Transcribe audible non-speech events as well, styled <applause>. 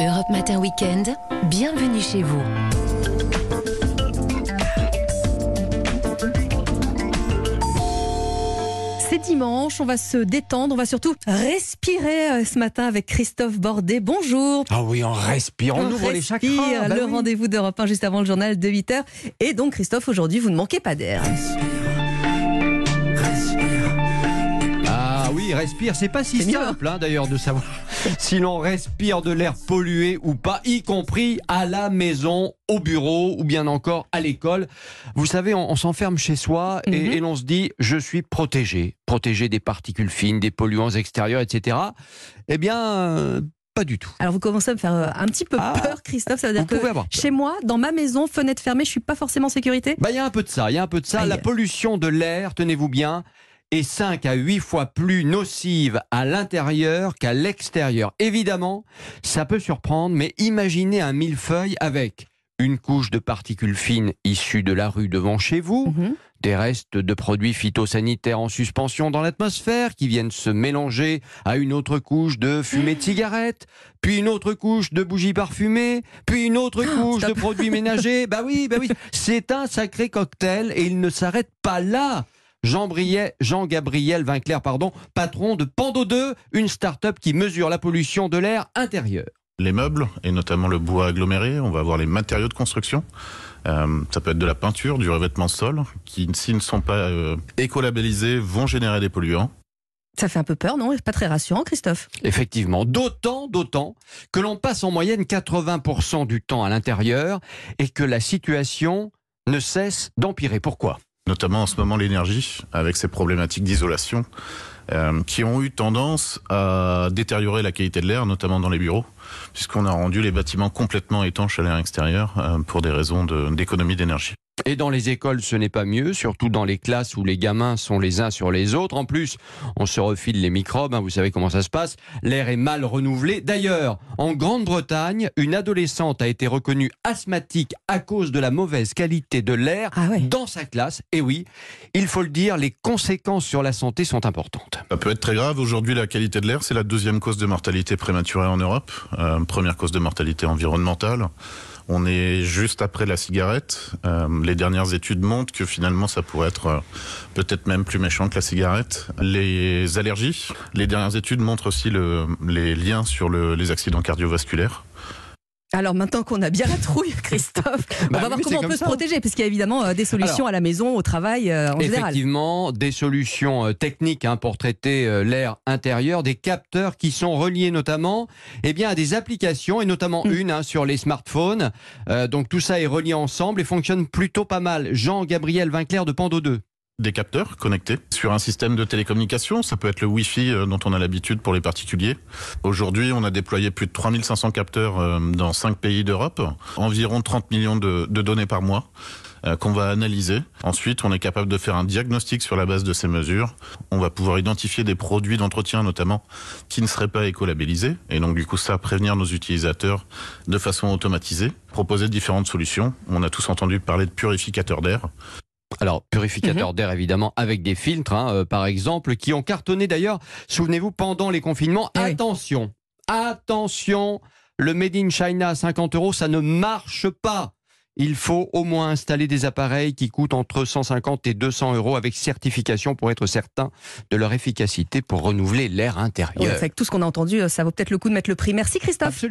Europe Matin Weekend, bienvenue chez vous. C'est dimanche, on va se détendre, on va surtout respirer euh, ce matin avec Christophe Bordet. Bonjour. Ah oui, on respire, on, ouvre les chakras. Respire, bah le oui. rendez-vous d'Europe 1 juste avant le journal de 8h. Et donc Christophe, aujourd'hui, vous ne manquez pas d'air. Ah oui, respire, c'est pas si mieux, simple hein, d'ailleurs de savoir si l'on respire de l'air pollué ou pas, y compris à la maison, au bureau ou bien encore à l'école. Vous savez, on, on s'enferme chez soi et, Mhm. et l'on se dit je suis protégé, protégé des particules fines, des polluants extérieurs, etc. Eh bien, euh, pas du tout. Alors vous commencez à me faire euh, un petit peu Ah. peur, Christophe. Ça veut dire que chez moi, dans ma maison, fenêtre fermée, je suis pas forcément en sécurité? Bah, il y a un peu de ça, il y a un peu de ça. La pollution de l'air, tenez-vous bien, est 5 à 8 fois plus nocive à l'intérieur qu'à l'extérieur. Évidemment, ça peut surprendre, mais imaginez un millefeuille avec une couche de particules fines issues de la rue devant chez vous, Mhm. des restes de produits phytosanitaires en suspension dans l'atmosphère qui viennent se mélanger à une autre couche de fumée de cigarette, puis une autre couche de bougies parfumées, puis une autre couche de produits <laughs> ménagers. Bah oui, bah oui, c'est un sacré cocktail et il ne s'arrête pas là. Jean Briet, Jean-Gabriel Vinclair, pardon, patron de Pando 2, une start-up qui mesure la pollution de l'air intérieur. les meubles et notamment le bois aggloméré. On va avoir les matériaux de construction. Euh, ça peut être de la peinture, du revêtement de sol, qui s'ils ne sont pas euh, écolabellisés vont générer des polluants. Ça fait un peu peur, non? Pas très rassurant, Christophe. Effectivement, d'autant, d'autant que l'on passe en moyenne 80% du temps à l'intérieur et que la situation ne cesse d'empirer. Pourquoi? Notamment en ce moment l'énergie, avec ses problématiques d'isolation, euh, qui ont eu tendance à détériorer la qualité de l'air, notamment dans les bureaux, puisqu'on a rendu les bâtiments complètement étanches à l'air extérieur euh, pour des raisons d'économie d'énergie. Et dans les écoles, ce n'est pas mieux, surtout dans les classes où les gamins sont les uns sur les autres. En plus, on se refile les microbes, hein, vous savez comment ça se passe. L'air est mal renouvelé. D'ailleurs, en Grande-Bretagne, une adolescente a été reconnue asthmatique à cause de la mauvaise qualité de l'air Ah ouais. dans sa classe. Et oui, il faut le dire, les conséquences sur la santé sont importantes. Ça peut être très grave. Aujourd'hui, la qualité de l'air, c'est la deuxième cause de mortalité prématurée en Europe. Euh, première cause de mortalité environnementale. On est juste après la cigarette. Euh, les dernières études montrent que finalement, ça pourrait être euh, peut-être même plus méchant que la cigarette. Les allergies. Les dernières études montrent aussi le- les liens sur le- les accidents cardiovasculaires. Alors maintenant qu'on a bien la trouille, <laughs> Christophe, on Bah va oui, voir comment on peut se protéger, parce qu'il y a évidemment euh, des solutions Alors, à la maison, au travail, euh, en général. Effectivement, des solutions euh, techniques hein, pour traiter l'air intérieur, des capteurs qui sont reliés notamment eh bien, à des applications, et notamment Mm. une hein, sur les smartphones. Donc tout ça est relié ensemble et fonctionne plutôt pas mal. Jean-Gabriel Vinclair de Pando 2. Des capteurs connectés sur un système de télécommunication. Ça peut être le Wi-Fi euh, dont on a l'habitude pour les particuliers. Aujourd'hui, on a déployé plus de 3500 capteurs euh, dans 5 pays d'Europe, environ 30 millions de, données par mois euh, qu'on va analyser. Ensuite, on est capable de faire un diagnostic sur la base de ces mesures. On va pouvoir identifier des produits d'entretien notamment qui ne seraient pas écolabellisés et donc du coup ça prévenir nos utilisateurs de façon automatisée, proposer différentes solutions. On a tous entendu parler de purificateurs d'air. Alors, purificateur d'air évidemment avec des filtres, hein, euh, par exemple, qui ont cartonné d'ailleurs, souvenez-vous, pendant les confinements. Oui. attention, attention, le Made in China à 50 euros, ça ne marche pas. Il faut au moins installer des appareils qui coûtent entre 150 et 200 euros avec certification pour être certain de leur efficacité pour renouveler l'air intérieur. avec tout ce qu'on a entendu, euh, ça vaut peut-être le coup de mettre le prix. Merci Christophe. Absolument.